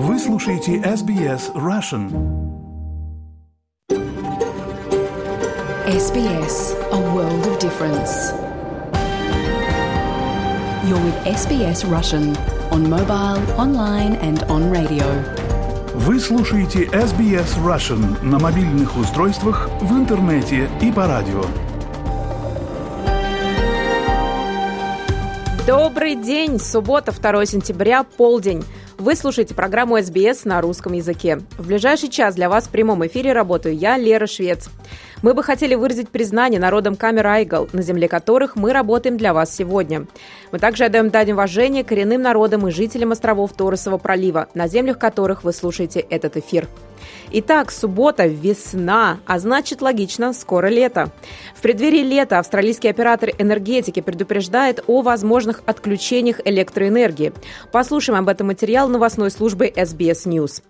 Вы слушаете SBS Russian. SBS, a world of difference. You're with SBS Russian on mobile, online and on radio. Вы слушаете SBS Russian на мобильных устройствах, в интернете и по радио. Добрый день! Суббота, 2 сентября, полдень. Вы слушаете программу СБС на русском языке. В ближайший час для вас в прямом эфире работаю я, Лера Швец. Мы бы хотели выразить признание народам Камер Айгл, на земле которых мы работаем для вас сегодня. Мы также отдаем дань уважения коренным народам и жителям островов Торосового пролива, на землях которых вы слушаете этот эфир. Итак, суббота, весна, а значит логично, скоро лето. В преддверии лета австралийский оператор энергетики предупреждает о возможных отключениях электроэнергии. Послушаем об этом материал новостной службы SBS News.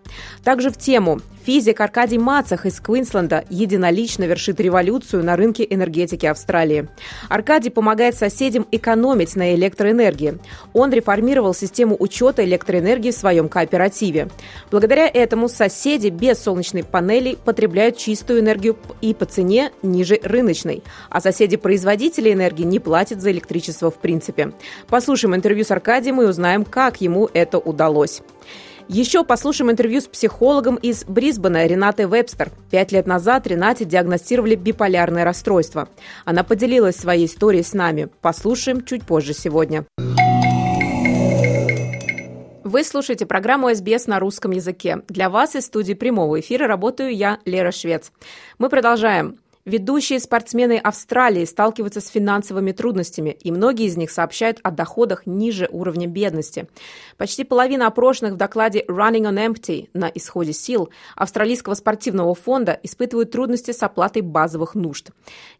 Также в тему Физик Аркадий Мацах из Квинсленда единолично вершит революцию на рынке энергетики Австралии. Аркадий помогает соседям экономить на электроэнергии. Он реформировал систему учета электроэнергии в своем кооперативе. Благодаря этому соседи без солнечных панелей потребляют чистую энергию и по цене ниже рыночной, а соседи-производители энергии не платят за электричество в принципе. Послушаем интервью с Аркадием и узнаем, как ему это удалось. Еще послушаем интервью с психологом из Брисбена Ренатой Вебстер. Пять лет назад Ренате диагностировали биполярное расстройство. Она поделилась своей историей с нами. Послушаем чуть позже сегодня. Вы слушаете программу СБС на русском языке. Для вас из студии прямого эфира работаю я, Лера Швец. Мы продолжаем. Ведущие спортсмены Австралии сталкиваются с финансовыми трудностями, и многие из них сообщают о доходах ниже уровня бедности. Почти половина опрошенных в докладе Running on Empty на исходе сил Австралийского спортивного фонда испытывают трудности с оплатой базовых нужд.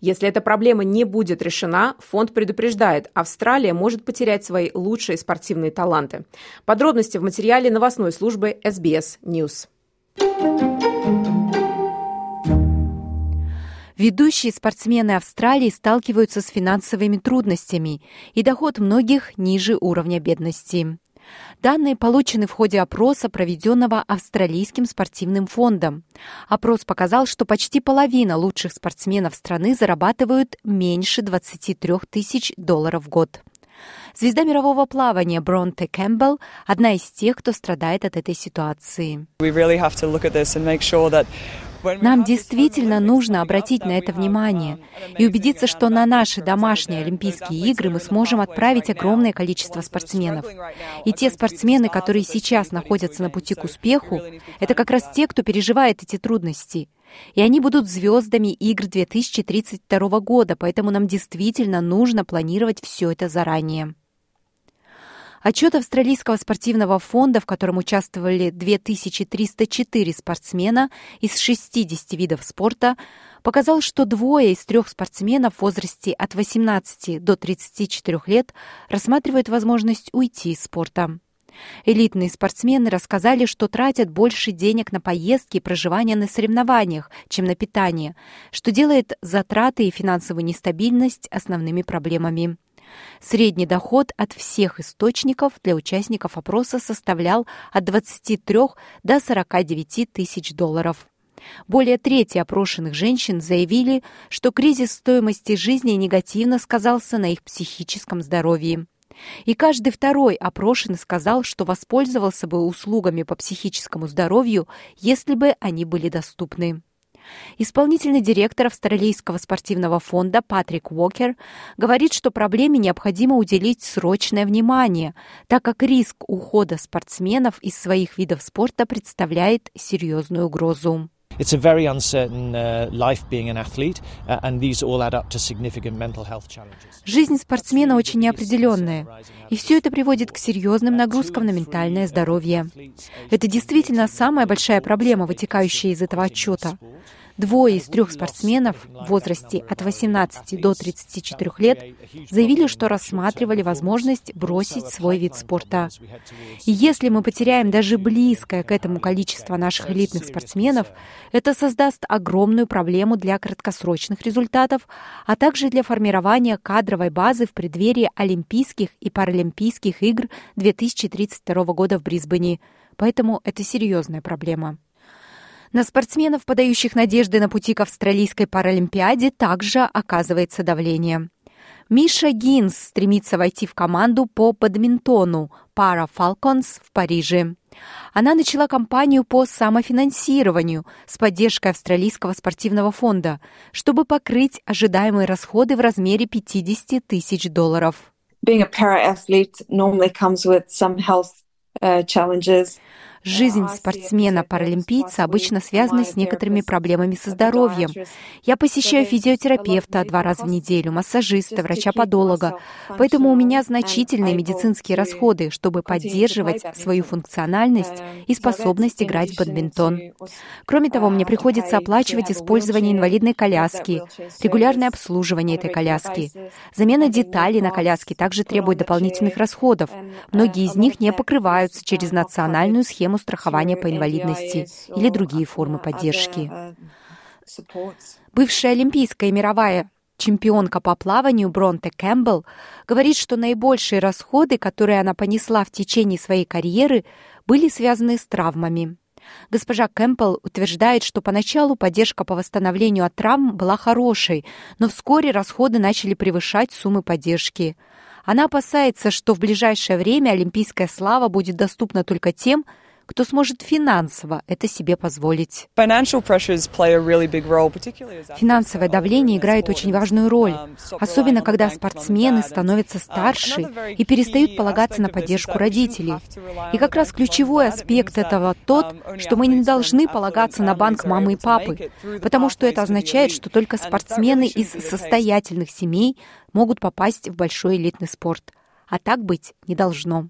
Если эта проблема не будет решена, фонд предупреждает, Австралия может потерять свои лучшие спортивные таланты. Подробности в материале новостной службы SBS News. Ведущие спортсмены Австралии сталкиваются с финансовыми трудностями, и доход многих ниже уровня бедности. Данные получены в ходе опроса, проведенного Австралийским спортивным фондом. Опрос показал, что почти половина лучших спортсменов страны зарабатывают меньше 23 тысяч долларов в год. Звезда мирового плавания Бронте Кэмпбелл – одна из тех, кто страдает от этой ситуации. Нам действительно нужно обратить на это внимание и убедиться, что на наши домашние Олимпийские игры мы сможем отправить огромное количество спортсменов. И те спортсмены, которые сейчас находятся на пути к успеху, это как раз те, кто переживает эти трудности. И они будут звездами игр 2032 года, поэтому нам действительно нужно планировать все это заранее. Отчет Австралийского спортивного фонда, в котором участвовали 2304 спортсмена из 60 видов спорта, показал, что двое из трех спортсменов в возрасте от 18 до 34 лет рассматривают возможность уйти из спорта. Элитные спортсмены рассказали, что тратят больше денег на поездки и проживание на соревнованиях, чем на питание, что делает затраты и финансовую нестабильность основными проблемами. Средний доход от всех источников для участников опроса составлял от 23 до 49 тысяч долларов. Более трети опрошенных женщин заявили, что кризис стоимости жизни негативно сказался на их психическом здоровье. И каждый второй опрошенный сказал, что воспользовался бы услугами по психическому здоровью, если бы они были доступны. Исполнительный директор Австралийского спортивного фонда Патрик Уокер говорит, что проблеме необходимо уделить срочное внимание, так как риск ухода спортсменов из своих видов спорта представляет серьезную угрозу. It's a very uncertain uh, life being an athlete, uh, and these all add up to significant mental health challenges. Жизнь спортсмена очень неопределенная, и все это приводит к серьезным нагрузкам на ментальное здоровье. Это действительно самая большая проблема, вытекающая из этого отчета. Двое из трех спортсменов в возрасте от 18 до 34 лет заявили, что рассматривали возможность бросить свой вид спорта. И если мы потеряем даже близкое к этому количество наших элитных спортсменов, это создаст огромную проблему для краткосрочных результатов, а также для формирования кадровой базы в преддверии Олимпийских и Паралимпийских игр 2032 года в Брисбене, Поэтому это серьезная проблема. На спортсменов, подающих надежды на пути к австралийской паралимпиаде, также оказывается давление. Миша Гинс стремится войти в команду по бадминтону Para Falcons в Париже. Она начала кампанию по самофинансированию с поддержкой Австралийского спортивного фонда, чтобы покрыть ожидаемые расходы в размере 50 тысяч долларов. Being a para-athlete normally comes with some health uh, challenges. Жизнь спортсмена-паралимпийца обычно связана с некоторыми проблемами со здоровьем. Я посещаю физиотерапевта два раза в неделю, массажиста, врача-подолога. Поэтому у меня значительные медицинские расходы, чтобы поддерживать свою функциональность и способность играть в бадминтон. Кроме того, мне приходится оплачивать использование инвалидной коляски, регулярное обслуживание этой коляски. Замена деталей на коляске также требует дополнительных расходов. Многие из них не покрываются через национальную схему страхования по инвалидности или другие формы поддержки. Бывшая олимпийская и мировая чемпионка по плаванию Бронте Кэмпбелл говорит, что наибольшие расходы, которые она понесла в течение своей карьеры, были связаны с травмами. Госпожа Кэмпбелл утверждает, что поначалу поддержка по восстановлению от травм была хорошей, но вскоре расходы начали превышать суммы поддержки. Она опасается, что в ближайшее время олимпийская слава будет доступна только тем, кто сможет финансово это себе позволить. Финансовое давление играет очень важную роль, um, особенно когда спортсмены становятся старше и перестают полагаться на поддержку родителей. И как раз ключевой аспект этого тот, um, что мы не должны полагаться на банк мамы и папы, потому что это означает, что только спортсмены из состоятельных семей могут попасть в большой элитный спорт. А так быть не должно.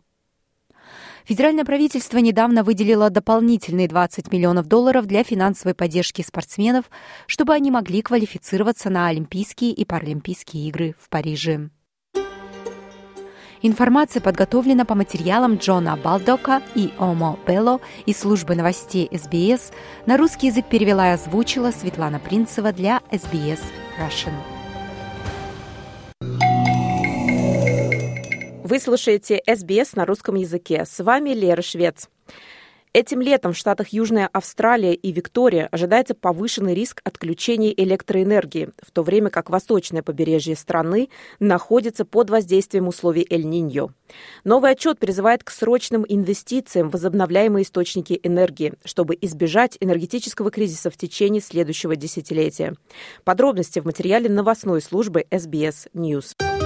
Федеральное правительство недавно выделило дополнительные 20 миллионов долларов для финансовой поддержки спортсменов, чтобы они могли квалифицироваться на Олимпийские и Паралимпийские игры в Париже. Информация подготовлена по материалам Джона Балдока и Омо Белло из службы новостей СБС. На русский язык перевела и озвучила Светлана Принцева для СБС Russian. Вы слушаете СБС на русском языке. С вами Лера Швец. Этим летом в штатах Южная Австралия и Виктория ожидается повышенный риск отключения электроэнергии, в то время как восточное побережье страны находится под воздействием условий Эль-Ниньо. Новый отчет призывает к срочным инвестициям в возобновляемые источники энергии, чтобы избежать энергетического кризиса в течение следующего десятилетия. Подробности в материале новостной службы SBS News.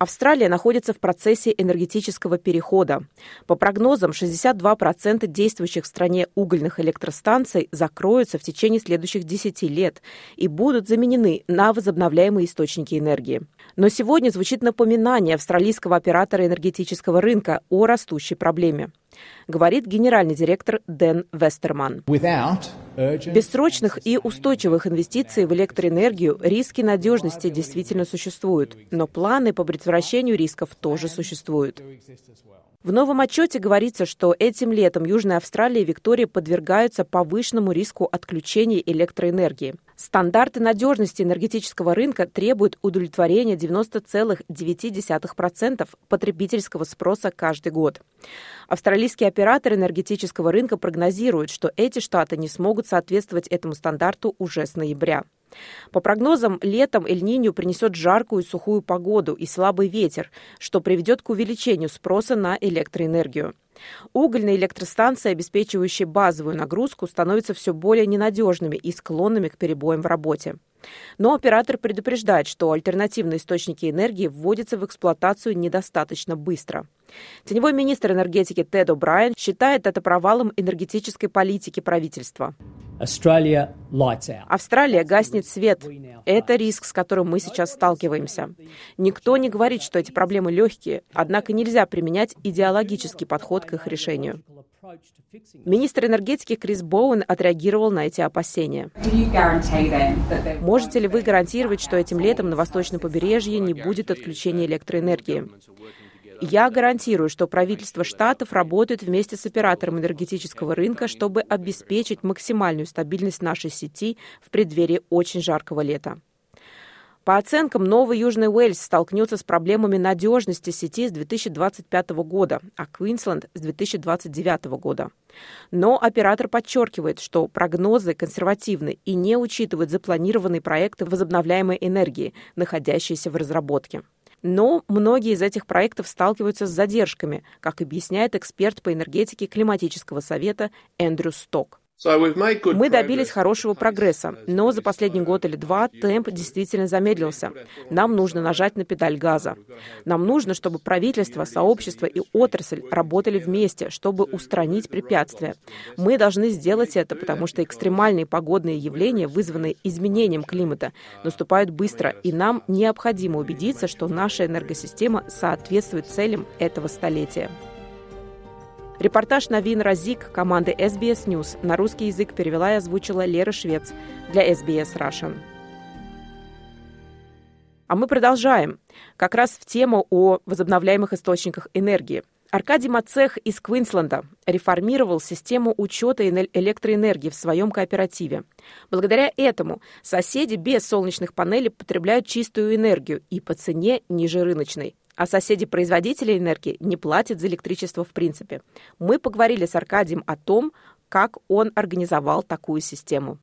Австралия находится в процессе энергетического перехода. По прогнозам, 62% действующих в стране угольных электростанций закроются в течение следующих 10 лет и будут заменены на возобновляемые источники энергии. Но сегодня звучит напоминание австралийского оператора энергетического рынка о растущей проблеме говорит генеральный директор Дэн Вестерман. Без срочных и устойчивых инвестиций в электроэнергию риски надежности действительно существуют, но планы по предотвращению рисков тоже существуют. В новом отчете говорится, что этим летом Южная Австралия и Виктория подвергаются повышенному риску отключения электроэнергии. Стандарты надежности энергетического рынка требуют удовлетворения 90,9% потребительского спроса каждый год. Австралийские операторы энергетического рынка прогнозируют, что эти штаты не смогут соответствовать этому стандарту уже с ноября. По прогнозам, летом Эль-Ниньо принесет жаркую и сухую погоду и слабый ветер, что приведет к увеличению спроса на электроэнергию. Угольные электростанции, обеспечивающие базовую нагрузку, становятся все более ненадежными и склонными к перебоям в работе. Но оператор предупреждает, что альтернативные источники энергии вводятся в эксплуатацию недостаточно быстро. Теневой министр энергетики Тед О'Брайен считает это провалом энергетической политики правительства. Австралия гаснет свет. Это риск, с которым мы сейчас сталкиваемся. Никто не говорит, что эти проблемы легкие, однако нельзя применять идеологический подход к их решению. Министр энергетики Крис Боуэн отреагировал на эти опасения. Можете ли вы гарантировать, что этим летом на восточном побережье не будет отключения электроэнергии? Я гарантирую, что правительство штатов работает вместе с оператором энергетического рынка, чтобы обеспечить максимальную стабильность нашей сети в преддверии очень жаркого лета. По оценкам, Новый Южный Уэльс столкнется с проблемами надежности сети с 2025 года, а Квинсленд с 2029 года. Но оператор подчеркивает, что прогнозы консервативны и не учитывают запланированные проекты возобновляемой энергии, находящиеся в разработке. Но многие из этих проектов сталкиваются с задержками, как объясняет эксперт по энергетике климатического совета Эндрю Сток. Мы добились хорошего прогресса, но за последний год или два темп действительно замедлился. Нам нужно нажать на педаль газа. Нам нужно, чтобы правительство, сообщество и отрасль работали вместе, чтобы устранить препятствия. Мы должны сделать это, потому что экстремальные погодные явления, вызванные изменением климата, наступают быстро, и нам необходимо убедиться, что наша энергосистема соответствует целям этого столетия. Репортаж Навин Разик команды SBS News на русский язык перевела и озвучила Лера Швец для SBS Russian. А мы продолжаем. Как раз в тему о возобновляемых источниках энергии. Аркадий Мацех из Квинсленда реформировал систему учета электроэнергии в своем кооперативе. Благодаря этому соседи без солнечных панелей потребляют чистую энергию и по цене ниже рыночной а соседи-производители энергии не платят за электричество в принципе. Мы поговорили с Аркадием о том, как он организовал такую систему.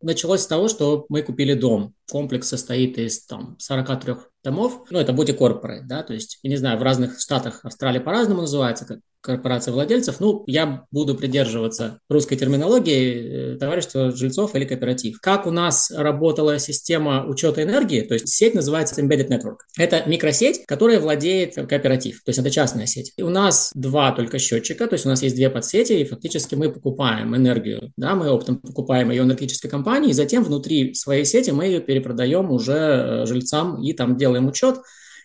Началось с того, что мы купили дом. Комплекс состоит из там, 43 домов. Ну, это Body Corporate, да, то есть, я не знаю, в разных штатах Австралии по-разному называется, как корпорация владельцев. Ну, я буду придерживаться русской терминологии э, товарищество жильцов или кооператив. Как у нас работала система учета энергии, то есть сеть называется Embedded Network. Это микросеть, которая владеет кооператив, то есть это частная сеть. И у нас два только счетчика, то есть у нас есть две подсети, и фактически мы покупаем энергию, да, мы оптом покупаем ее энергетической компании, и затем внутри своей сети мы ее перепродаем уже э, жильцам и там делаем учет,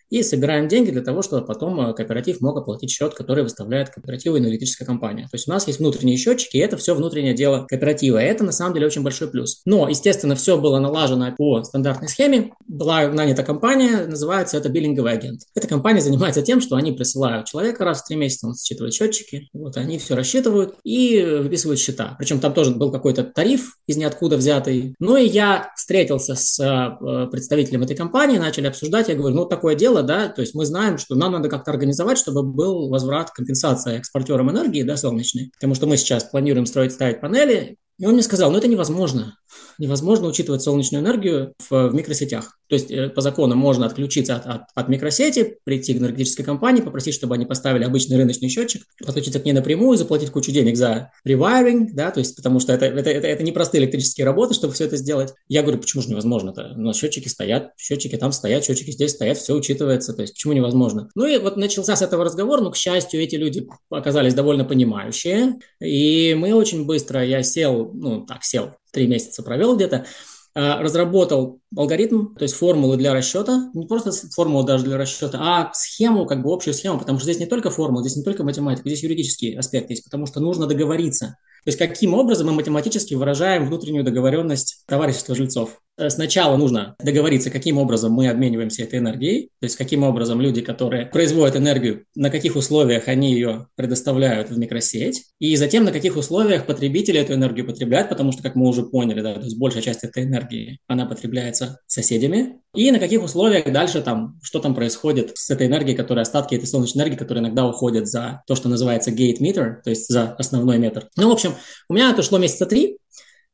и собираем деньги для того, чтобы потом э, кооператив мог оплатить счет, который выставляет кооперативу энергетическая компания. То есть у нас есть внутренние счетчики, и это все внутреннее дело кооператива. Это на самом деле очень большой плюс. Но, естественно, все было налажено по стандартной схеме. Была нанята компания, называется это биллинговый агент. Эта компания занимается тем, что они присылают человека раз в три месяца, он считывает счетчики, вот они все рассчитывают и выписывают счета. Причем там тоже был какой-то тариф из ниоткуда взятый. Ну и я встретился с э, представителем этой компании, начали обсуждать, я говорю, ну такое дело, дело, да, то есть мы знаем, что нам надо как-то организовать, чтобы был возврат, компенсация экспортерам энергии, да, солнечной, потому что мы сейчас планируем строить, ставить панели, и он мне сказал, ну это невозможно. Невозможно учитывать солнечную энергию в, в микросетях. То есть э, по закону можно отключиться от, от, от микросети, прийти к энергетической компании, попросить, чтобы они поставили обычный рыночный счетчик, подключиться к ней напрямую, заплатить кучу денег за rewiring, да, то есть потому что это, это, это, это непростые электрические работы, чтобы все это сделать. Я говорю, почему же невозможно-то? У нас счетчики стоят, счетчики там стоят, счетчики здесь стоят, все учитывается, то есть почему невозможно? Ну и вот начался с этого разговора, но, к счастью, эти люди оказались довольно понимающие, и мы очень быстро, я сел, ну так, сел, три месяца провел где-то, Э, разработал алгоритм, то есть формулы для расчета, не просто формулу даже для расчета, а схему, как бы общую схему, потому что здесь не только формула, здесь не только математика, здесь юридический аспект есть, потому что нужно договориться. То есть каким образом мы математически выражаем внутреннюю договоренность товарищества жильцов. Э, сначала нужно договориться, каким образом мы обмениваемся этой энергией, то есть каким образом люди, которые производят энергию, на каких условиях они ее предоставляют в микросеть, и затем на каких условиях потребители эту энергию потребляют, потому что, как мы уже поняли, да, то есть большая часть этой энергии, она потребляется соседями, и на каких условиях дальше там, что там происходит с этой энергией, которая остатки этой солнечной энергии, которые иногда уходят за то, что называется gate meter, то есть за основной метр. Ну, в общем, у меня это шло месяца три,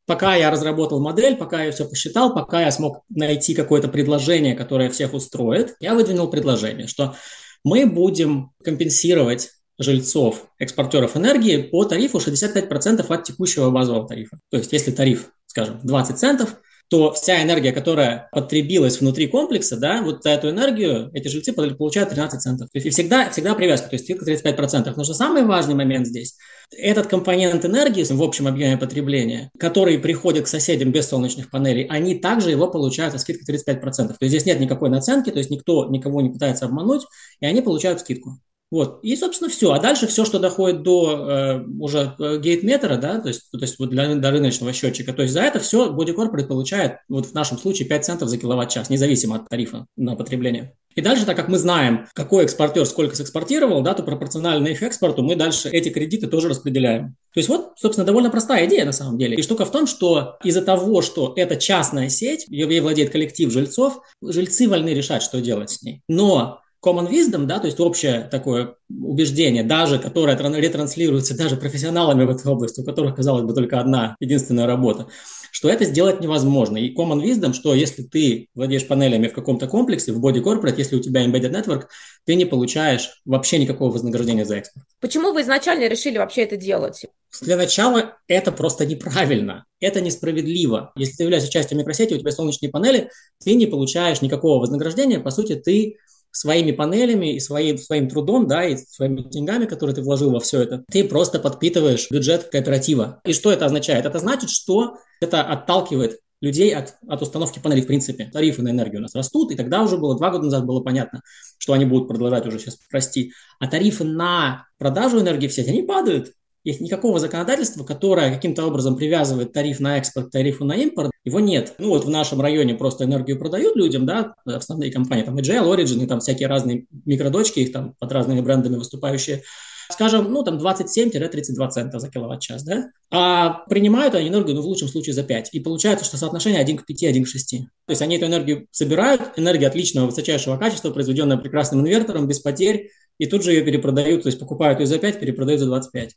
пока я разработал модель, пока я все посчитал, пока я смог найти какое-то предложение, которое всех устроит, я выдвинул предложение, что мы будем компенсировать жильцов, экспортеров энергии по тарифу 65% от текущего базового тарифа. То есть если тариф, скажем, 20 центов, то вся энергия, которая потребилась внутри комплекса, да, вот за эту энергию эти жильцы получают 13 центов. То есть и всегда, всегда привязка, то есть скидка 35%. Но что самый важный момент здесь, этот компонент энергии в общем объеме потребления, который приходит к соседям без солнечных панелей, они также его получают со скидкой 35%. То есть здесь нет никакой наценки, то есть никто никого не пытается обмануть, и они получают скидку. Вот. И, собственно, все. А дальше все, что доходит до э, уже э, гейтметра, да, то есть, то есть вот для, для рыночного счетчика, то есть за это все Corporate получает, вот в нашем случае, 5 центов за киловатт-час, независимо от тарифа на потребление. И дальше, так как мы знаем, какой экспортер сколько сэкспортировал, да, то пропорционально их экспорту мы дальше эти кредиты тоже распределяем. То есть вот, собственно, довольно простая идея на самом деле. И штука в том, что из-за того, что это частная сеть, ей владеет коллектив жильцов, жильцы вольны решать, что делать с ней. Но common wisdom, да, то есть общее такое убеждение, даже которое ретранслируется даже профессионалами в этой области, у которых, казалось бы, только одна единственная работа, что это сделать невозможно. И common wisdom, что если ты владеешь панелями в каком-то комплексе, в body corporate, если у тебя embedded network, ты не получаешь вообще никакого вознаграждения за экспорт. Почему вы изначально решили вообще это делать? Для начала это просто неправильно, это несправедливо. Если ты являешься частью микросети, у тебя солнечные панели, ты не получаешь никакого вознаграждения, по сути, ты своими панелями и своим, своим трудом, да, и своими деньгами, которые ты вложил во все это, ты просто подпитываешь бюджет кооператива. И что это означает? Это значит, что это отталкивает людей от, от установки панелей в принципе. Тарифы на энергию у нас растут, и тогда уже было, два года назад было понятно, что они будут продолжать уже сейчас расти. А тарифы на продажу энергии в сеть, они падают. Есть никакого законодательства, которое каким-то образом привязывает тариф на экспорт к тарифу на импорт, его нет. Ну вот в нашем районе просто энергию продают людям, да, основные компании, там Agile, Origin и там всякие разные микродочки, их там под разными брендами выступающие, скажем, ну, там 27-32 цента за киловатт-час, да, а принимают они энергию, ну, в лучшем случае за 5. И получается, что соотношение 1 к 5, 1 к 6. То есть они эту энергию собирают, энергия отличного, высочайшего качества, произведенная прекрасным инвертором, без потерь, и тут же ее перепродают, то есть покупают ее за 5, перепродают за 25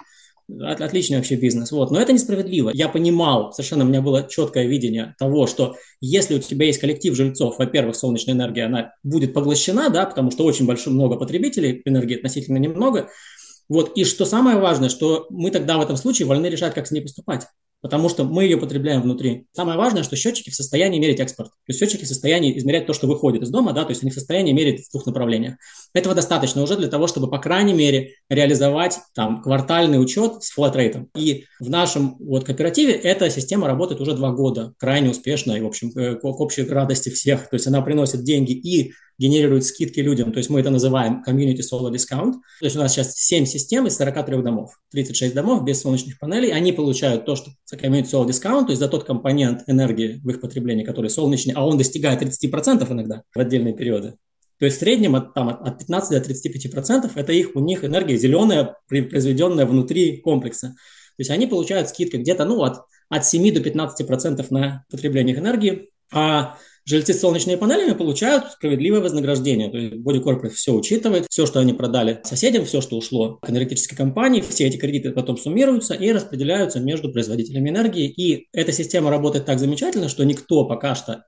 отличный вообще бизнес. Вот. Но это несправедливо. Я понимал, совершенно у меня было четкое видение того, что если у тебя есть коллектив жильцов, во-первых, солнечная энергия, она будет поглощена, да, потому что очень большое много потребителей, энергии относительно немного. Вот. И что самое важное, что мы тогда в этом случае вольны решать, как с ней поступать потому что мы ее потребляем внутри. Самое важное, что счетчики в состоянии мерить экспорт. То есть счетчики в состоянии измерять то, что выходит из дома, да, то есть они в состоянии мерить в двух направлениях. Этого достаточно уже для того, чтобы, по крайней мере, реализовать там квартальный учет с флат-рейтом. И в нашем вот кооперативе эта система работает уже два года, крайне успешно и, в общем, э, к общей радости всех. То есть она приносит деньги и генерирует скидки людям, то есть мы это называем Community Solar Discount. То есть у нас сейчас 7 систем из 43 домов, 36 домов без солнечных панелей, они получают то, что Community Solar Discount, то есть за тот компонент энергии в их потреблении, который солнечный, а он достигает 30% иногда в отдельные периоды. То есть в среднем от, там, от 15 до 35 процентов это их, у них энергия зеленая, произведенная внутри комплекса. То есть они получают скидки где-то ну, от, от 7 до 15 процентов на потребление энергии, а Жильцы с солнечными панелями получают справедливое вознаграждение. То есть Body Corporate все учитывает, все, что они продали соседям, все, что ушло к энергетической компании, все эти кредиты потом суммируются и распределяются между производителями энергии. И эта система работает так замечательно, что никто пока что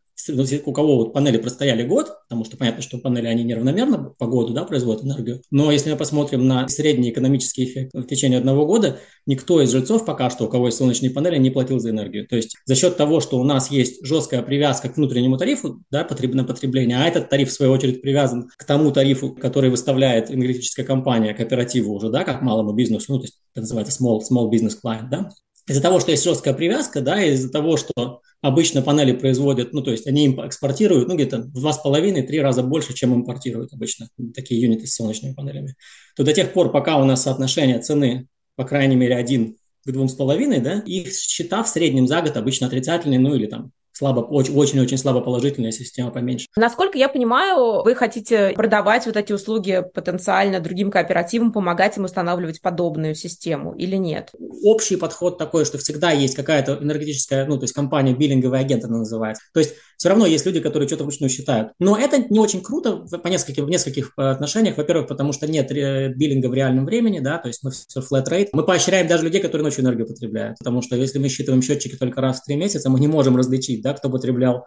у кого вот панели простояли год, потому что понятно, что панели, они неравномерно по году да, производят энергию, но если мы посмотрим на средний экономический эффект в течение одного года, никто из жильцов пока что, у кого есть солнечные панели, не платил за энергию. То есть за счет того, что у нас есть жесткая привязка к внутреннему тарифу да, на потребление, а этот тариф, в свою очередь, привязан к тому тарифу, который выставляет энергетическая компания кооперативу уже, да, как малому бизнесу, ну, то есть это называется small, small business client, да, из-за того, что есть жесткая привязка, да, из-за того, что обычно панели производят, ну, то есть они им экспортируют, ну, где-то в два с половиной, три раза больше, чем импортируют обычно такие юниты с солнечными панелями, то до тех пор, пока у нас соотношение цены, по крайней мере, один к двум с половиной, да, их счета в среднем за год обычно отрицательные, ну, или там слабо, очень-очень слабо положительная система поменьше. Насколько я понимаю, вы хотите продавать вот эти услуги потенциально другим кооперативам, помогать им устанавливать подобную систему или нет? Общий подход такой, что всегда есть какая-то энергетическая, ну, то есть компания, биллинговый агент она называется. То есть все равно есть люди, которые что-то вручную считают. Но это не очень круто по нескольким, в нескольких э, отношениях. Во-первых, потому что нет биллинга в реальном времени, да, то есть мы все flat rate. Мы поощряем даже людей, которые ночью энергию потребляют, потому что если мы считываем счетчики только раз в три месяца, мы не можем различить, да, кто потреблял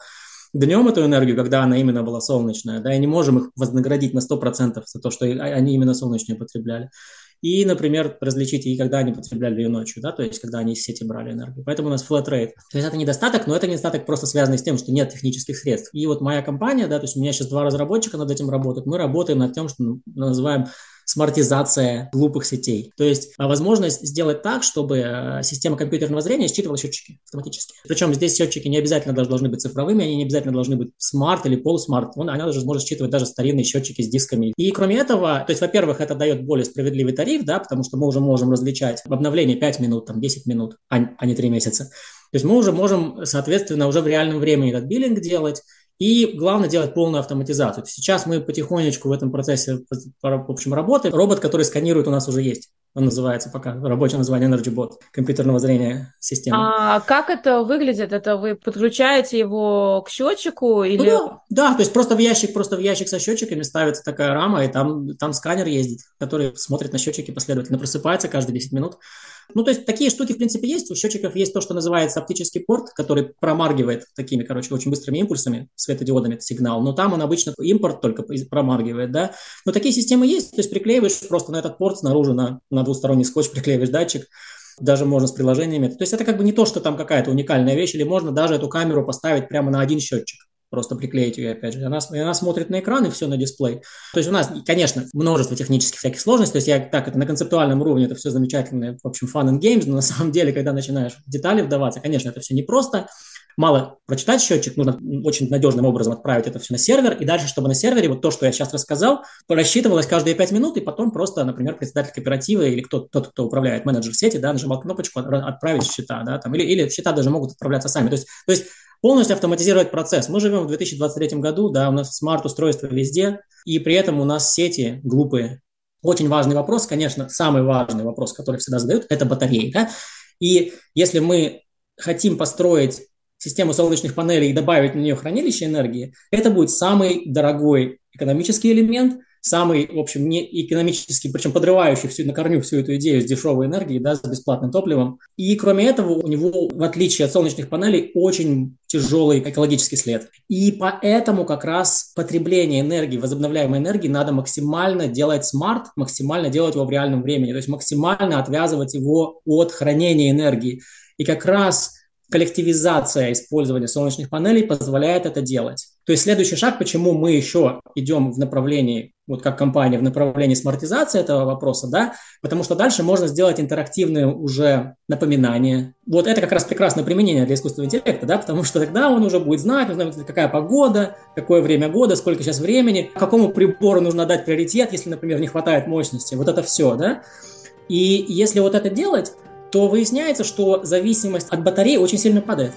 днем эту энергию, когда она именно была солнечная, да, и не можем их вознаградить на 100% за то, что они именно солнечную потребляли и, например, различить и когда они потребляли ее ночью, да, то есть когда они из сети брали энергию. Поэтому у нас flat rate. То есть это недостаток, но это недостаток просто связанный с тем, что нет технических средств. И вот моя компания, да, то есть у меня сейчас два разработчика над этим работают, мы работаем над тем, что называем смартизация глупых сетей. То есть а, возможность сделать так, чтобы э, система компьютерного зрения считывала счетчики автоматически. Причем здесь счетчики не обязательно должны быть цифровыми, они не обязательно должны быть smart или полу smart. Он, она даже может считывать даже старинные счетчики с дисками. И кроме этого, то есть, во-первых, это дает более справедливый тариф, да, потому что мы уже можем различать обновление 5 минут, там 10 минут, а, а не 3 месяца. То есть мы уже можем, соответственно, уже в реальном времени этот биллинг делать, и главное делать полную автоматизацию. Сейчас мы потихонечку в этом процессе, в общем, работаем. Робот, который сканирует, у нас уже есть. Он называется пока, рабочее название EnergyBot, компьютерного зрения системы. А как это выглядит? Это вы подключаете его к счетчику или... Ну, да, да, то есть просто в ящик, просто в ящик со счетчиками ставится такая рама, и там, там сканер ездит, который смотрит на счетчики последовательно, просыпается каждые 10 минут. Ну, то есть такие штуки, в принципе, есть. У счетчиков есть то, что называется оптический порт, который промаргивает такими, короче, очень быстрыми импульсами, светодиодами сигнал. Но там он обычно импорт только промаргивает, да. Но такие системы есть. То есть приклеиваешь просто на этот порт снаружи на, на двусторонний скотч, приклеиваешь датчик, даже можно с приложениями. То есть это как бы не то, что там какая-то уникальная вещь, или можно даже эту камеру поставить прямо на один счетчик просто приклеить ее, опять же. Она, она смотрит на экран и все на дисплей. То есть у нас, конечно, множество технических всяких сложностей. То есть я так, это на концептуальном уровне, это все замечательно, в общем, fun and games, но на самом деле, когда начинаешь в детали вдаваться, конечно, это все непросто. Мало прочитать счетчик, нужно очень надежным образом отправить это все на сервер, и дальше, чтобы на сервере вот то, что я сейчас рассказал, рассчитывалось каждые 5 минут, и потом просто, например, председатель кооператива или кто, тот, кто управляет менеджер сети, да, нажимал кнопочку «Отправить счета», да, там, или, или счета даже могут отправляться сами. То есть, то есть полностью автоматизировать процесс. Мы живем в 2023 году, да, у нас смарт-устройства везде, и при этом у нас сети глупые. Очень важный вопрос, конечно, самый важный вопрос, который всегда задают, это батареи. Да? И если мы хотим построить систему солнечных панелей и добавить на нее хранилище энергии, это будет самый дорогой экономический элемент – самый, в общем, не экономически, причем подрывающий всю, на корню всю эту идею с дешевой энергией, да, с бесплатным топливом. И кроме этого, у него, в отличие от солнечных панелей, очень тяжелый экологический след. И поэтому как раз потребление энергии, возобновляемой энергии надо максимально делать смарт, максимально делать его в реальном времени, то есть максимально отвязывать его от хранения энергии. И как раз коллективизация использования солнечных панелей позволяет это делать. То есть следующий шаг, почему мы еще идем в направлении, вот как компания, в направлении смартизации этого вопроса, да, потому что дальше можно сделать интерактивные уже напоминания. Вот это как раз прекрасное применение для искусственного интеллекта, да, потому что тогда он уже будет знать, какая погода, какое время года, сколько сейчас времени, какому прибору нужно дать приоритет, если, например, не хватает мощности. Вот это все, да. И если вот это делать, то выясняется, что зависимость от батареи очень сильно падает.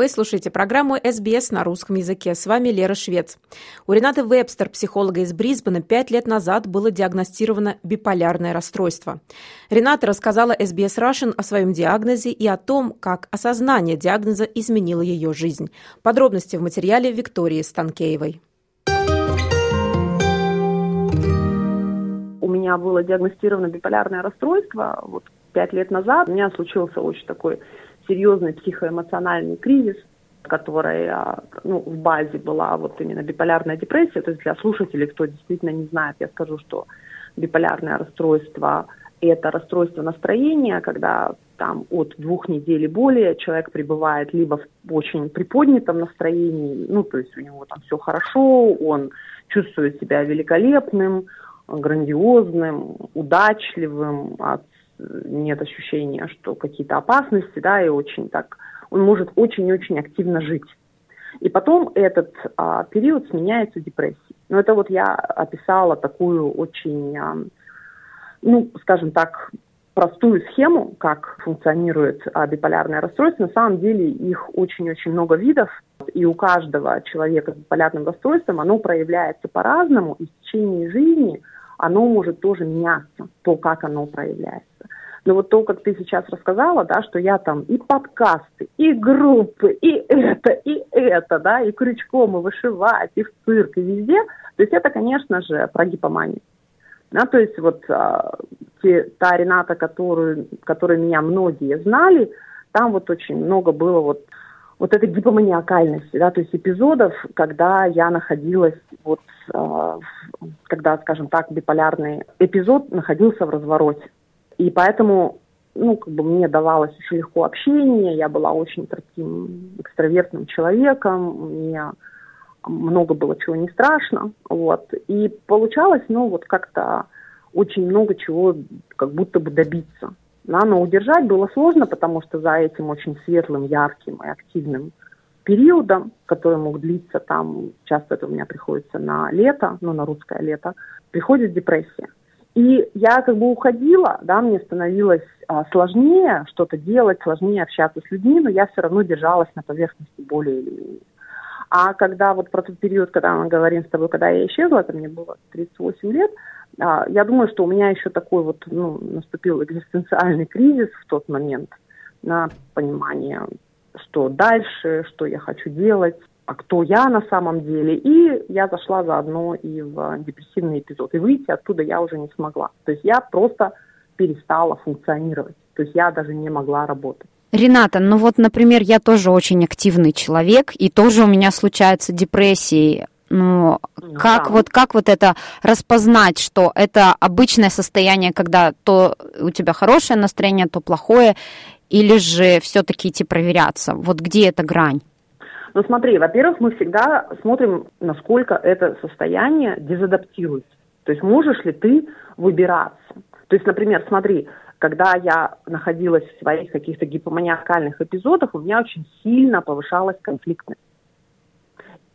Вы слушаете программу «СБС» на русском языке. С вами Лера Швец. У Ренаты Вебстер, психолога из Брисбена, пять лет назад было диагностировано биполярное расстройство. Рената рассказала SBS Russian о своем диагнозе и о том, как осознание диагноза изменило ее жизнь. Подробности в материале Виктории Станкеевой. Меня было диагностировано биполярное расстройство вот пять лет назад. У меня случился очень такой серьезный психоэмоциональный кризис, который ну, в базе была вот именно биполярная депрессия. То есть для слушателей, кто действительно не знает, я скажу, что биполярное расстройство – это расстройство настроения, когда там от двух недель и более человек пребывает либо в очень приподнятом настроении, ну, то есть у него там все хорошо, он чувствует себя великолепным, грандиозным, удачливым, от, нет ощущения, что какие-то опасности, да, и очень так, он может очень-очень активно жить. И потом этот а, период сменяется депрессией. Но это вот я описала такую очень, а, ну, скажем так, простую схему, как функционирует а, биполярное расстройство. На самом деле их очень-очень много видов, и у каждого человека с биполярным расстройством оно проявляется по-разному, и в течение жизни – оно может тоже меняться, то, как оно проявляется. Но вот то, как ты сейчас рассказала, да, что я там и подкасты, и группы, и это, и это, да, и крючком, и вышивать, и в цирк, и везде, то есть это, конечно же, про гипоманию. Да, то есть вот а, те, та Рената, которую, которую меня многие знали, там вот очень много было вот вот этой гипоманиакальности, да, то есть эпизодов, когда я находилась вот, э, когда, скажем так, биполярный эпизод находился в развороте. И поэтому ну, как бы мне давалось очень легко общение, я была очень таким экстравертным человеком, мне много было чего не страшно, вот, и получалось, ну, вот как-то очень много чего как будто бы добиться. Да, но удержать было сложно, потому что за этим очень светлым, ярким и активным периодом, который мог длиться там, часто это у меня приходится на лето, ну, на русское лето, приходит депрессия. И я как бы уходила, да, мне становилось а, сложнее что-то делать, сложнее общаться с людьми, но я все равно держалась на поверхности более или менее. А когда вот про тот период, когда мы говорим с тобой, когда я исчезла, это мне было 38 лет, а, я думаю, что у меня еще такой вот, ну, наступил экзистенциальный кризис в тот момент на понимание, что дальше, что я хочу делать, а кто я на самом деле. И я зашла заодно и в депрессивный эпизод. И выйти оттуда я уже не смогла. То есть я просто перестала функционировать. То есть я даже не могла работать. Рената, ну вот, например, я тоже очень активный человек, и тоже у меня случаются депрессии. Ну, ну как да. вот как вот это распознать, что это обычное состояние, когда то у тебя хорошее настроение, то плохое, или же все-таки идти проверяться? Вот где эта грань? Ну смотри, во-первых, мы всегда смотрим, насколько это состояние дезадаптируется. То есть можешь ли ты выбираться. То есть, например, смотри, когда я находилась в своих каких-то гипоманиакальных эпизодах, у меня очень сильно повышалась конфликтность.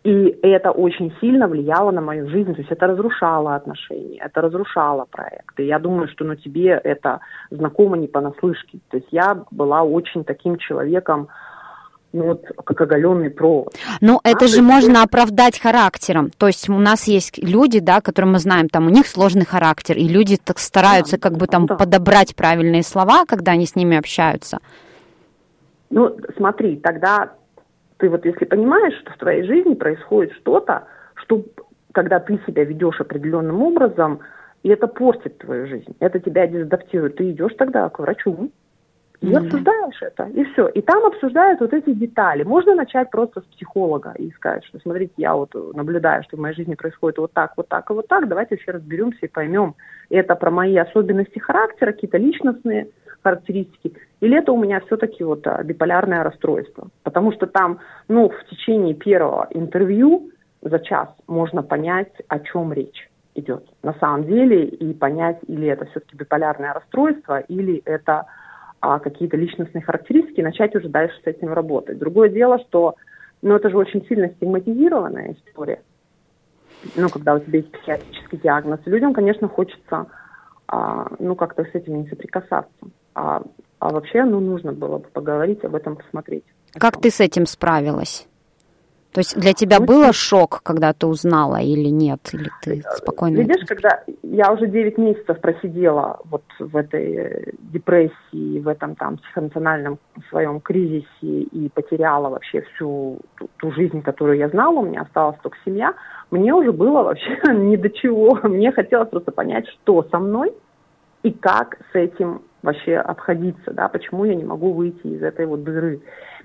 И это очень сильно влияло на мою жизнь, то есть это разрушало отношения, это разрушало проекты. Я думаю, что ну, тебе это знакомо не понаслышке. То есть я была очень таким человеком, ну вот как оголенный провод. Но а, это же можно оправдать характером. То есть у нас есть люди, да, которые мы знаем, там у них сложный характер, и люди так стараются да, как бы там да. подобрать правильные слова, когда они с ними общаются. Ну, смотри, тогда ты вот если понимаешь, что в твоей жизни происходит что-то, что когда ты себя ведешь определенным образом, и это портит твою жизнь, это тебя дезадаптирует, ты идешь тогда к врачу, и mm-hmm. обсуждаешь это, и все. И там обсуждают вот эти детали. Можно начать просто с психолога и сказать, что смотрите, я вот наблюдаю, что в моей жизни происходит вот так, вот так и вот так, давайте все разберемся и поймем, это про мои особенности характера, какие-то личностные характеристики, или это у меня все-таки вот а, биполярное расстройство. Потому что там, ну, в течение первого интервью за час можно понять, о чем речь идет на самом деле, и понять, или это все-таки биполярное расстройство, или это а, какие-то личностные характеристики, и начать уже дальше с этим работать. Другое дело, что ну, это же очень сильно стигматизированная история. Ну, когда у тебя есть психиатрический диагноз. Людям, конечно, хочется а, ну, как-то с этим не соприкасаться. А, а вообще, ну, нужно было бы поговорить об этом, посмотреть. Как ты с этим справилась? То есть для тебя ну, было шок, когда ты узнала или нет? Или ты спокойно... Видишь, когда я уже 9 месяцев просидела вот в этой депрессии, в этом там психоэмоциональном своем кризисе и потеряла вообще всю ту, ту жизнь, которую я знала, у меня осталась только семья, мне уже было вообще ни до чего. Мне хотелось просто понять, что со мной и как с этим вообще обходиться, да, почему я не могу выйти из этой вот дыры.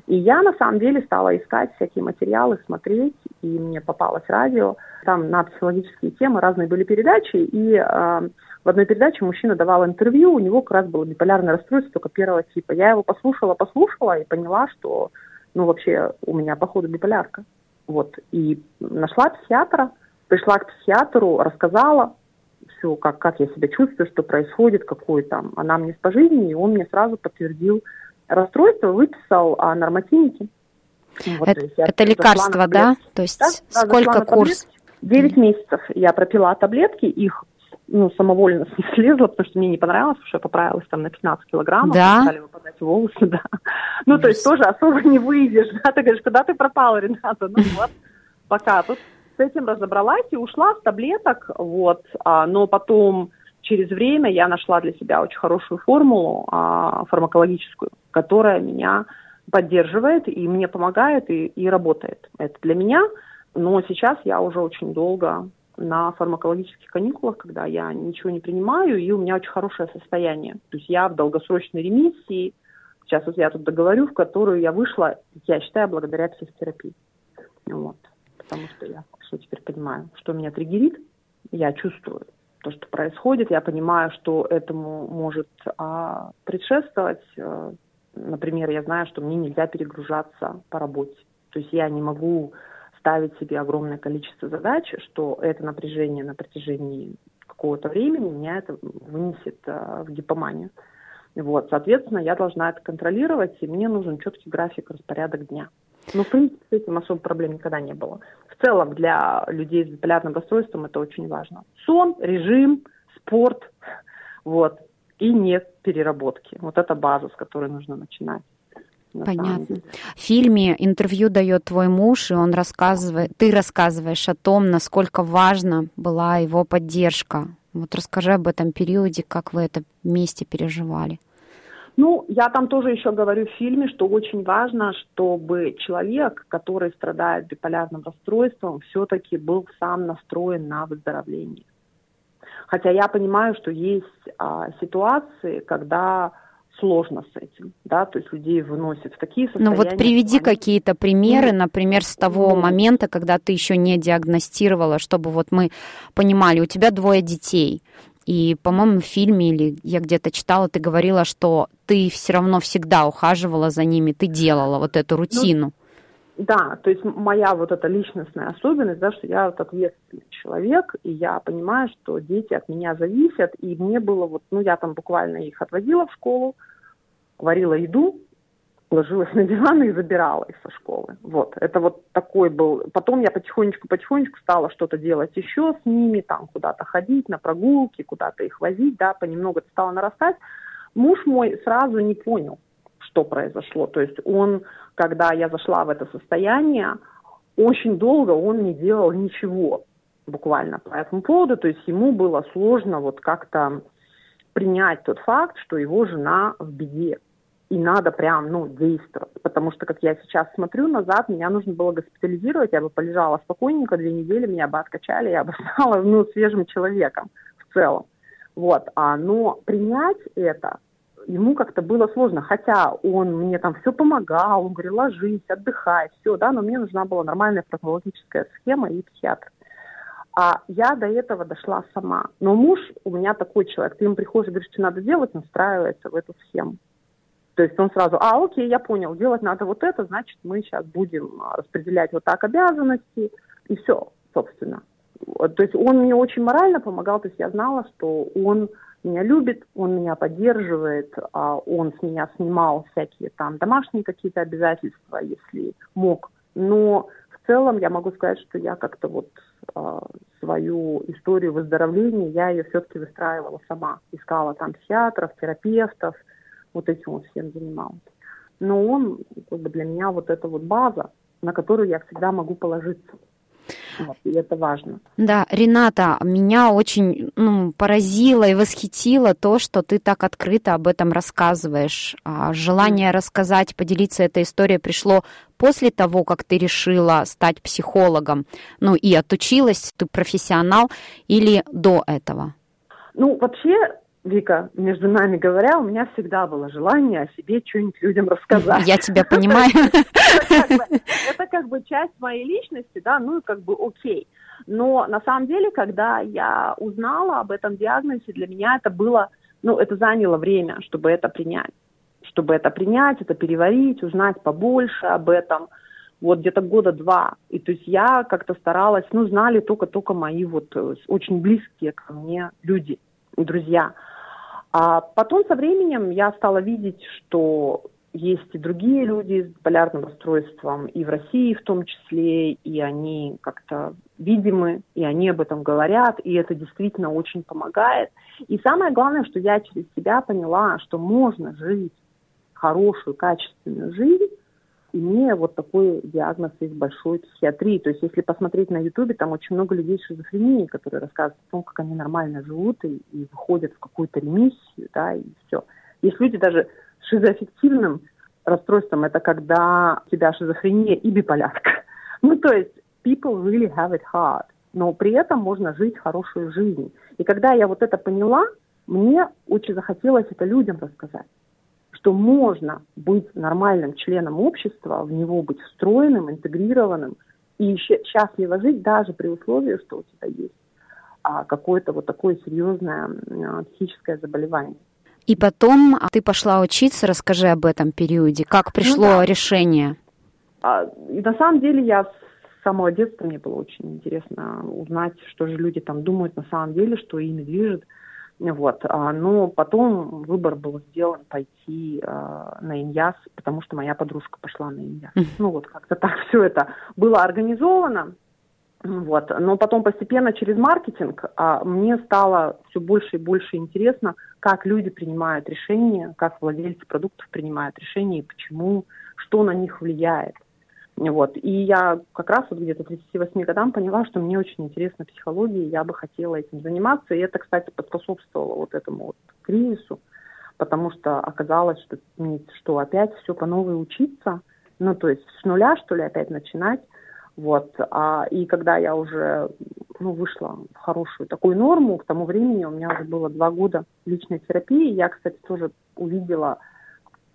И я на самом деле стала искать всякие материалы, смотреть, и мне попалось радио. Там на психологические темы разные были передачи, и э, в одной передаче мужчина давал интервью, у него как раз было биполярное расстройство только первого типа. Я его послушала, послушала и поняла, что, ну, вообще у меня, походу, биполярка. Вот, и нашла психиатра, пришла к психиатру, рассказала, все, как, как я себя чувствую, что происходит, какой там анамнез по жизни, и он мне сразу подтвердил расстройство, выписал а, нормативники. Вот, это, это лекарство, да? То есть да, сколько курс? Девять месяцев я пропила таблетки, их ну, самовольно слезла, потому что мне не понравилось, потому что я поправилась там на 15 килограммов, да? стали выпадать волосы, да. Ну, то есть тоже особо не выйдешь, да, ты говоришь, куда ты пропала, Рената? Ну вот, пока. Тут с этим разобралась и ушла с таблеток, вот, а, но потом через время я нашла для себя очень хорошую формулу а, фармакологическую, которая меня поддерживает и мне помогает и, и работает. Это для меня, но сейчас я уже очень долго на фармакологических каникулах, когда я ничего не принимаю, и у меня очень хорошее состояние. То есть я в долгосрочной ремиссии, сейчас вот я тут договорю, в которую я вышла, я считаю, благодаря психотерапии. Вот. Потому что я что теперь понимаю, что меня триггерит, я чувствую. то, что происходит. Я понимаю, что этому может а, предшествовать. А, например, я знаю, что мне нельзя перегружаться по работе. То есть я не могу ставить себе огромное количество задач, что это напряжение на протяжении какого-то времени меня это вынесет а, в гипоманию. Вот, соответственно, я должна это контролировать, и мне нужен четкий график, распорядок дня. Ну, в принципе, с этим особо проблем никогда не было. В целом, для людей с биполярным расстройством это очень важно. Сон, режим, спорт, вот, и нет переработки. Вот это база, с которой нужно начинать. Понятно. В фильме интервью дает твой муж, и он рассказывает, ты рассказываешь о том, насколько важна была его поддержка. Вот расскажи об этом периоде, как вы это вместе переживали. Ну, я там тоже еще говорю в фильме, что очень важно, чтобы человек, который страдает биполярным расстройством, все-таки был сам настроен на выздоровление. Хотя я понимаю, что есть а, ситуации, когда сложно с этим, да, то есть людей выносят в такие состояния. Ну вот приведи они... какие-то примеры, например, с того ну, момента, когда ты еще не диагностировала, чтобы вот мы понимали, у тебя двое детей, и, по-моему, в фильме или я где-то читала, ты говорила, что ты все равно всегда ухаживала за ними, ты делала вот эту ну, рутину. Ну, да, то есть моя вот эта личностная особенность, да, что я вот ответственный человек, и я понимаю, что дети от меня зависят, и мне было вот, ну, я там буквально их отводила в школу, варила еду, ложилась на диван и забирала их со школы. Вот, это вот такой был. Потом я потихонечку-потихонечку стала что-то делать еще с ними, там куда-то ходить на прогулки, куда-то их возить, да, понемногу это стало нарастать. Муж мой сразу не понял, что произошло. То есть он, когда я зашла в это состояние, очень долго он не делал ничего буквально по этому поводу. То есть ему было сложно вот как-то принять тот факт, что его жена в беде и надо прям, ну, действовать. Потому что, как я сейчас смотрю назад, меня нужно было госпитализировать, я бы полежала спокойненько две недели, меня бы откачали, я бы стала, ну, свежим человеком в целом. Вот, а, но принять это ему как-то было сложно, хотя он мне там все помогал, он говорил, ложись, отдыхай, все, да, но мне нужна была нормальная фармакологическая схема и психиатр. А я до этого дошла сама. Но муж у меня такой человек, ты ему приходишь и говоришь, что надо делать, настраивается в эту схему. То есть он сразу, а, окей, я понял, делать надо вот это, значит, мы сейчас будем а, распределять вот так обязанности, и все, собственно. То есть он мне очень морально помогал, то есть я знала, что он меня любит, он меня поддерживает, а он с меня снимал всякие там домашние какие-то обязательства, если мог. Но в целом я могу сказать, что я как-то вот а, свою историю выздоровления, я ее все-таки выстраивала сама. Искала там психиатров, терапевтов, вот этим вот всем занимался. Но он как бы для меня вот эта вот база, на которую я всегда могу положиться. Вот, и это важно. Да, Рената, меня очень ну, поразило и восхитило то, что ты так открыто об этом рассказываешь. А желание рассказать, поделиться этой историей пришло после того, как ты решила стать психологом, ну и отучилась, ты профессионал, или до этого? Ну, вообще, Вика, между нами говоря, у меня всегда было желание о себе что-нибудь людям рассказать. Я тебя понимаю. Это как бы часть моей личности, да, ну и как бы окей. Но на самом деле, когда я узнала об этом диагнозе, для меня это было, ну, это заняло время, чтобы это принять. Чтобы это принять, это переварить, узнать побольше об этом. Вот где-то года два. И то есть я как-то старалась, ну, знали только-только мои вот э, очень близкие ко мне люди, друзья. А потом со временем я стала видеть, что есть и другие люди с полярным расстройством, и в России в том числе, и они как-то видимы, и они об этом говорят, и это действительно очень помогает. И самое главное, что я через себя поняла, что можно жить хорошую, качественную жизнь, имея вот такой диагноз из большой психиатрии. То есть если посмотреть на Ютубе, там очень много людей с шизофренией, которые рассказывают о том, как они нормально живут и, и выходят в какую-то ремиссию, да, и все. Есть люди даже с шизоаффективным расстройством, это когда у тебя шизофрения и биполярка. Ну, то есть people really have it hard, но при этом можно жить хорошую жизнь. И когда я вот это поняла, мне очень захотелось это людям рассказать что можно быть нормальным членом общества, в него быть встроенным, интегрированным и счастливо жить даже при условии, что у тебя есть а какое-то вот такое серьезное а, психическое заболевание. И потом ты пошла учиться, расскажи об этом периоде. Как ну пришло ну, да. решение? А, и на самом деле я с самого детства мне было очень интересно узнать, что же люди там думают на самом деле, что ими движет. Вот. А, но потом выбор был сделан пойти э, на Иньяс, потому что моя подружка пошла на Иньяс. Ну вот как-то так все это было организовано. Вот. Но потом постепенно через маркетинг а, мне стало все больше и больше интересно, как люди принимают решения, как владельцы продуктов принимают решения и почему, что на них влияет. Вот. И я как раз вот где-то 38 годам поняла, что мне очень интересна психология, я бы хотела этим заниматься. И это, кстати, поспособствовало вот этому вот кризису, потому что оказалось, что, что опять все по новой учиться, ну, то есть с нуля, что ли, опять начинать. Вот. А, и когда я уже ну, вышла в хорошую такую норму, к тому времени у меня уже было два года личной терапии. Я, кстати, тоже увидела,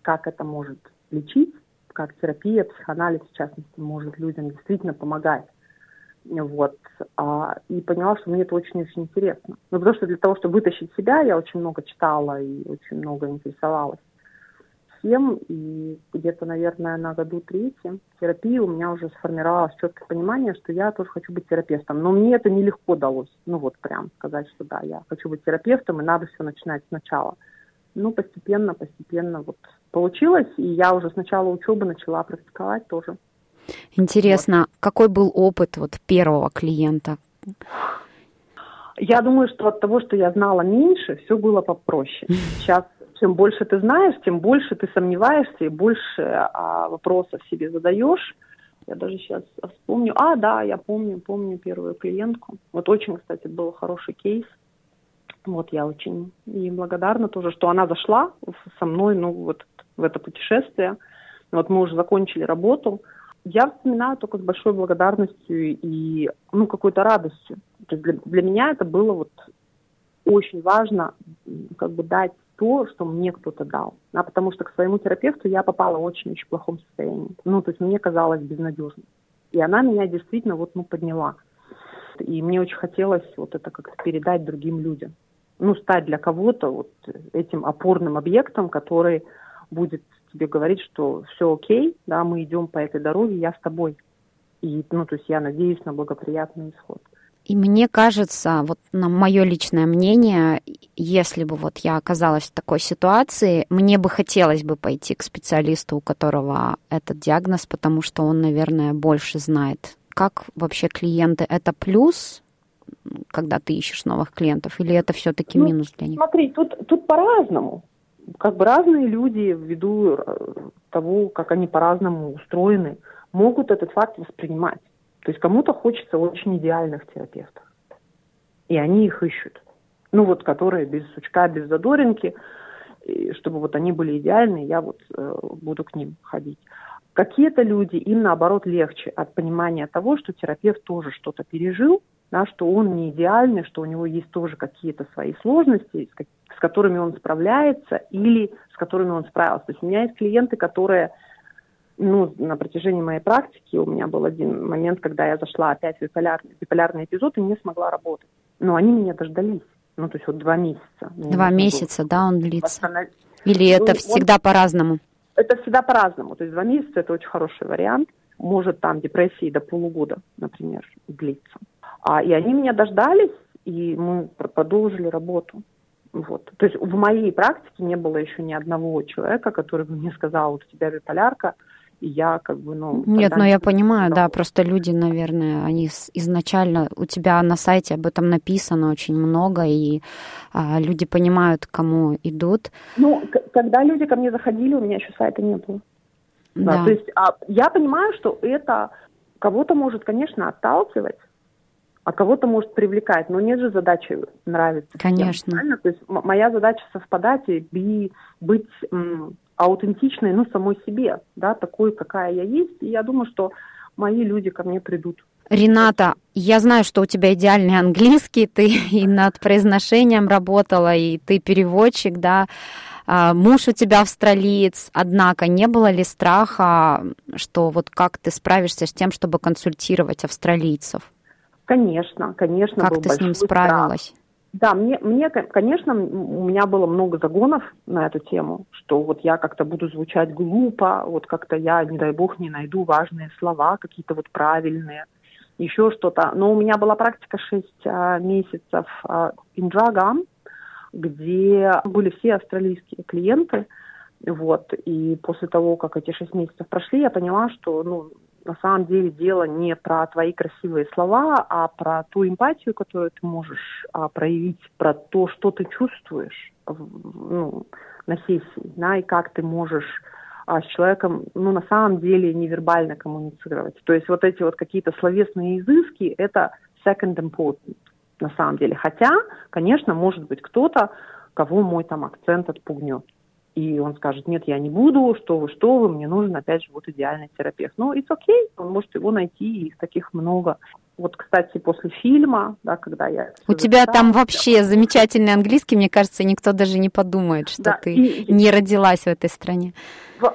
как это может лечить, как терапия, психоанализ, в частности, может людям действительно помогать. Вот. А, и поняла, что мне это очень-очень интересно. Ну, потому что для того, чтобы вытащить себя, я очень много читала и очень много интересовалась всем. И где-то, наверное, на году третьем терапии у меня уже сформировалось четкое понимание, что я тоже хочу быть терапевтом. Но мне это нелегко далось. Ну вот прям сказать, что да, я хочу быть терапевтом, и надо все начинать сначала. Ну, постепенно, постепенно вот получилось, и я уже с начала учебы начала практиковать тоже. Интересно, вот. какой был опыт вот первого клиента? Я думаю, что от того, что я знала меньше, все было попроще. Сейчас чем больше ты знаешь, тем больше ты сомневаешься и больше а, вопросов себе задаешь. Я даже сейчас вспомню. А, да, я помню, помню первую клиентку. Вот очень, кстати, был хороший кейс. Вот я очень ей благодарна тоже, что она зашла со мной, ну, вот в это путешествие. Вот мы уже закончили работу. Я вспоминаю только с большой благодарностью и, ну, какой-то радостью. То есть для, для меня это было вот очень важно как бы дать то, что мне кто-то дал. А потому что к своему терапевту я попала в очень-очень плохом состоянии. Ну, то есть мне казалось безнадежно. И она меня действительно вот, ну, подняла. И мне очень хотелось вот это как-то передать другим людям. Ну, стать для кого-то вот этим опорным объектом, который будет тебе говорить, что все окей, да, мы идем по этой дороге, я с тобой. И, ну, то есть я надеюсь на благоприятный исход. И мне кажется, вот на мое личное мнение, если бы вот я оказалась в такой ситуации, мне бы хотелось бы пойти к специалисту, у которого этот диагноз, потому что он, наверное, больше знает. Как вообще клиенты? Это плюс, когда ты ищешь новых клиентов, или это все-таки ну, минус для них? Смотри, тут, тут по-разному как бы разные люди ввиду э, того, как они по-разному устроены, могут этот факт воспринимать. То есть кому-то хочется очень идеальных терапевтов. И они их ищут. Ну вот, которые без сучка, без задоринки, чтобы вот они были идеальны, я вот э, буду к ним ходить. Какие-то люди, им наоборот легче от понимания того, что терапевт тоже что-то пережил, да, что он не идеальный, что у него есть тоже какие-то свои сложности, с которыми он справляется или с которыми он справился. То есть у меня есть клиенты, которые ну, на протяжении моей практики у меня был один момент, когда я зашла опять в биполярный, биполярный эпизод и не смогла работать. Но они меня дождались. Ну, то есть вот два месяца. Два месяца, было. да, он длится? Восстанов... Или ну, это всегда он... по-разному? Это всегда по-разному. То есть два месяца – это очень хороший вариант. Может там депрессии до полугода, например, длиться. А, и они меня дождались, и мы продолжили работу. Вот. То есть в моей практике не было еще ни одного человека, который бы мне сказал, вот у тебя биполярка, и я как бы, ну... Нет, но я понимаю, да, просто люди, наверное, они изначально, у тебя на сайте об этом написано очень много, и а, люди понимают, к кому идут. Ну, когда люди ко мне заходили, у меня еще сайта не было. Да. да то есть а, я понимаю, что это кого-то может, конечно, отталкивать, а кого-то может привлекать, но нет же задачи нравиться. Конечно. Всем, То есть моя задача совпадать и быть аутентичной, ну, самой себе, да, такой, какая я есть. И я думаю, что мои люди ко мне придут. Рената, я знаю, что у тебя идеальный английский, ты и над произношением работала, и ты переводчик, да, а, муж у тебя австралиец, однако не было ли страха, что вот как ты справишься с тем, чтобы консультировать австралийцев? Конечно, конечно. Как ты с ним справилась? Страх. Да, мне, мне, конечно, у меня было много загонов на эту тему, что вот я как-то буду звучать глупо, вот как-то я, не дай бог, не найду важные слова, какие-то вот правильные, еще что-то. Но у меня была практика 6 а, месяцев а, Инджагам, где были все австралийские клиенты, вот, и после того, как эти шесть месяцев прошли, я поняла, что, ну, на самом деле дело не про твои красивые слова, а про ту эмпатию, которую ты можешь а, проявить, про то, что ты чувствуешь ну, на сессии, да, и как ты можешь а, с человеком, ну, на самом деле невербально коммуницировать. То есть вот эти вот какие-то словесные изыски, это second important на самом деле. Хотя, конечно, может быть кто-то, кого мой там акцент отпугнет и он скажет, нет, я не буду, что вы, что вы, мне нужен, опять же, вот идеальный терапевт. Ну, it's okay, он может его найти, и их таких много. Вот, кстати, после фильма, да, когда я... У тебя записала, там вообще замечательный английский, мне кажется, никто даже не подумает, что да, ты и, не родилась в этой стране.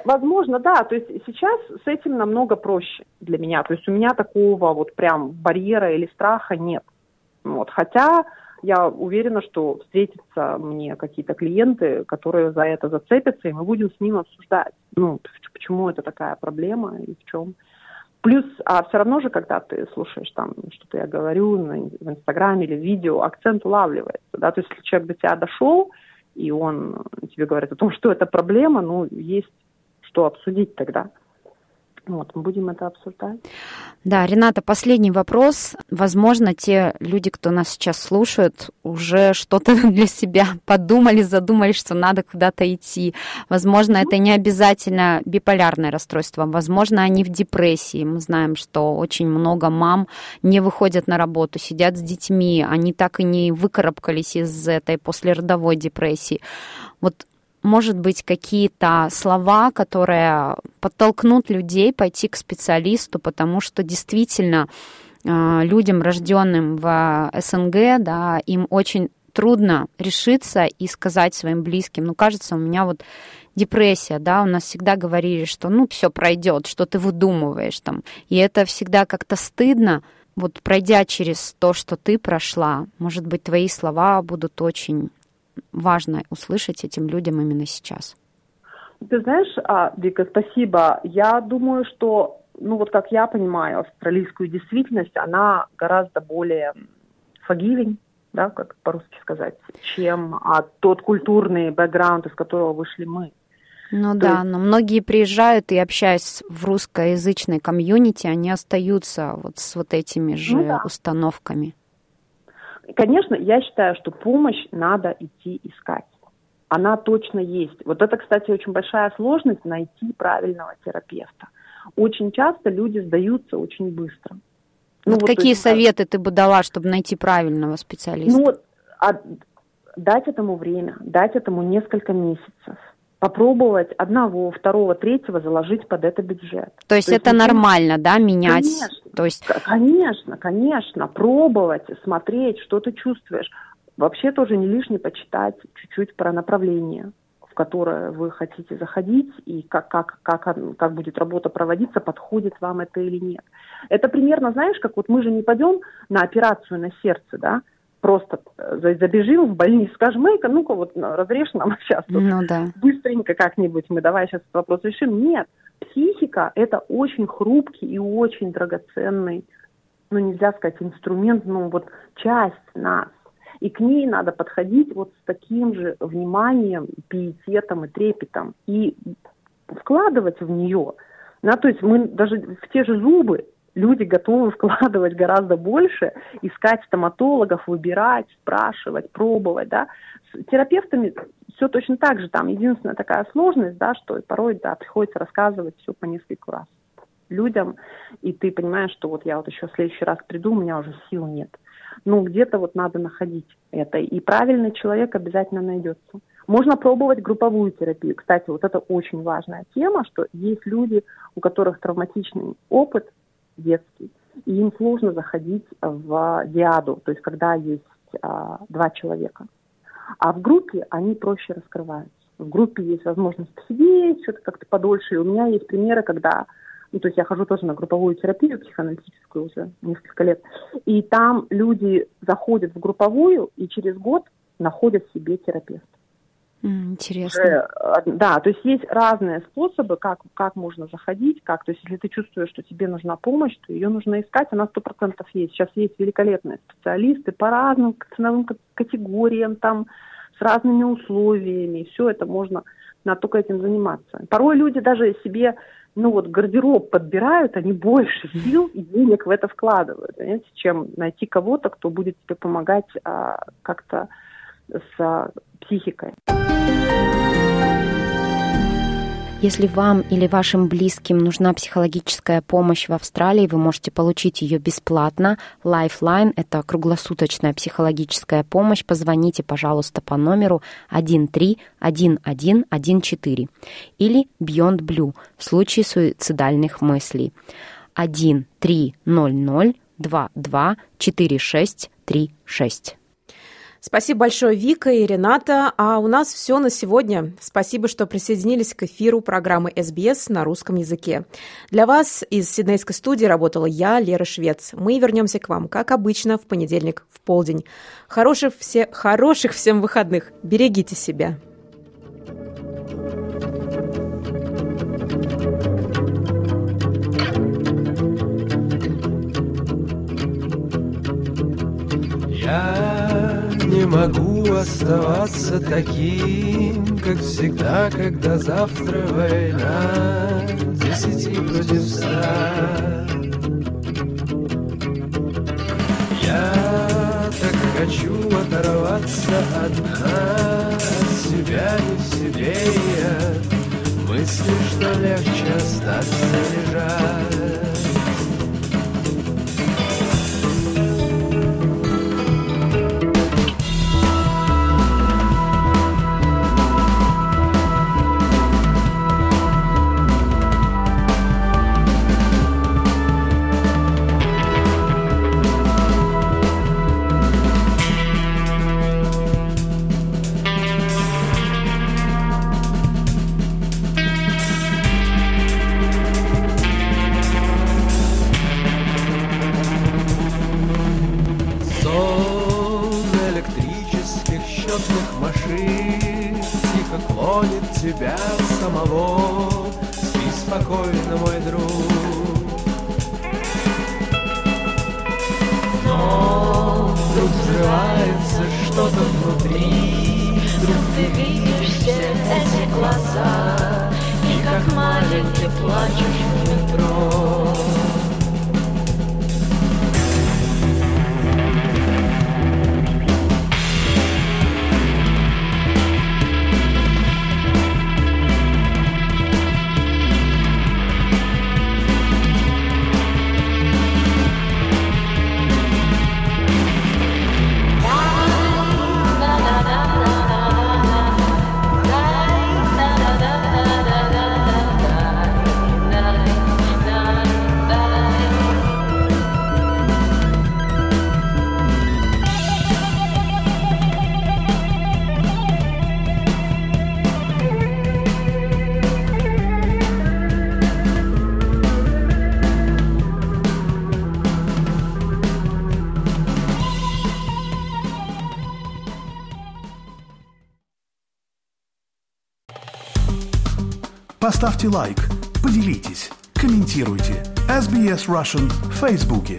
Возможно, да. То есть сейчас с этим намного проще для меня. То есть у меня такого вот прям барьера или страха нет. Вот. Хотя я уверена, что встретятся мне какие-то клиенты, которые за это зацепятся, и мы будем с ним обсуждать, ну, почему это такая проблема и в чем. Плюс, а все равно же, когда ты слушаешь там, что-то я говорю на, в Инстаграме или в видео, акцент улавливается, да, то есть если человек до тебя дошел, и он тебе говорит о том, что это проблема, ну, есть что обсудить тогда. Вот, мы будем это обсуждать. Да, Рената, последний вопрос. Возможно, те люди, кто нас сейчас слушают, уже что-то для себя подумали, задумали, что надо куда-то идти. Возможно, это не обязательно биполярное расстройство. Возможно, они в депрессии. Мы знаем, что очень много мам не выходят на работу, сидят с детьми. Они так и не выкарабкались из этой послеродовой депрессии. Вот может быть, какие-то слова, которые подтолкнут людей пойти к специалисту, потому что действительно э, людям, рожденным в СНГ, да, им очень трудно решиться и сказать своим близким, ну, кажется, у меня вот депрессия, да, у нас всегда говорили, что, ну, все пройдет, что ты выдумываешь там, и это всегда как-то стыдно, вот пройдя через то, что ты прошла, может быть, твои слова будут очень важно услышать этим людям именно сейчас? Ты знаешь, а, Вика, спасибо. Я думаю, что, ну вот как я понимаю австралийскую действительность, она гораздо более forgiving, да, как по-русски сказать, чем а, тот культурный бэкграунд, из которого вышли мы. Ну То да, есть... но многие приезжают и общаясь в русскоязычной комьюнити, они остаются вот с вот этими же ну, да. установками. Конечно, я считаю, что помощь надо идти искать. Она точно есть. Вот это, кстати, очень большая сложность найти правильного терапевта. Очень часто люди сдаются очень быстро. Ну, вот, вот какие есть, советы ты бы дала, чтобы найти правильного специалиста? Ну, а, дать этому время, дать этому несколько месяцев попробовать одного, второго, третьего заложить под это бюджет. То есть То это есть, нормально, да, менять? Конечно, То есть... конечно, конечно, пробовать, смотреть, что ты чувствуешь. Вообще тоже не лишне почитать чуть-чуть про направление, в которое вы хотите заходить, и как, как, как, как будет работа проводиться, подходит вам это или нет. Это примерно, знаешь, как вот мы же не пойдем на операцию на сердце, да, просто э, забежим в больницу, скажем, эй ну-ка вот ну, разрежь нам сейчас ну, да. быстренько как-нибудь, мы давай сейчас этот вопрос решим. Нет, психика – это очень хрупкий и очень драгоценный, ну нельзя сказать инструмент, ну вот часть нас. И к ней надо подходить вот с таким же вниманием, пиететом и трепетом. И вкладывать в нее. Да, то есть мы даже в те же зубы люди готовы вкладывать гораздо больше, искать стоматологов, выбирать, спрашивать, пробовать, да. С терапевтами все точно так же, там единственная такая сложность, да, что порой, да, приходится рассказывать все по несколько раз людям, и ты понимаешь, что вот я вот еще в следующий раз приду, у меня уже сил нет. Ну, где-то вот надо находить это, и правильный человек обязательно найдется. Можно пробовать групповую терапию. Кстати, вот это очень важная тема, что есть люди, у которых травматичный опыт, детский, и им сложно заходить в диаду, то есть когда есть а, два человека. А в группе они проще раскрываются. В группе есть возможность посидеть, что-то как-то подольше. И у меня есть примеры, когда ну, то есть я хожу тоже на групповую терапию психоаналитическую уже несколько лет, и там люди заходят в групповую и через год находят себе терапевта. Интересно. Уже, э, да, то есть есть разные способы, как, как можно заходить, как, то есть если ты чувствуешь, что тебе нужна помощь, то ее нужно искать, она сто процентов есть. Сейчас есть великолепные специалисты по разным ценовым категориям, там, с разными условиями, все это можно, надо только этим заниматься. Порой люди даже себе, ну вот, гардероб подбирают, они больше сил и денег в это вкладывают, понимаете, чем найти кого-то, кто будет тебе помогать а, как-то с психикой. Если вам или вашим близким нужна психологическая помощь в Австралии, вы можете получить ее бесплатно. Lifeline — это круглосуточная психологическая помощь. Позвоните, пожалуйста, по номеру 131114 или Beyond Blue в случае суицидальных мыслей. 1 300 22 46 36. Спасибо большое, Вика и Рената. А у нас все на сегодня. Спасибо, что присоединились к эфиру программы СБС на русском языке. Для вас из Сиднейской студии работала я, Лера Швец. Мы вернемся к вам, как обычно, в понедельник в полдень. Хороших, все, хороших всем выходных. Берегите себя. не могу оставаться таким, как всегда, когда завтра война десяти против ста. Я так хочу оторваться одна от себя не в себе я мысли, что легче остаться лежать. гигантских счетных машин Тихо клонит тебя самого. Спи спокойно, мой друг. Но вдруг взрывается что-то внутри. Вдруг ты видишь все эти глаза. И как маленький плачешь в метро. Поставьте лайк, поделитесь, комментируйте. SBS Russian в Фейсбуке.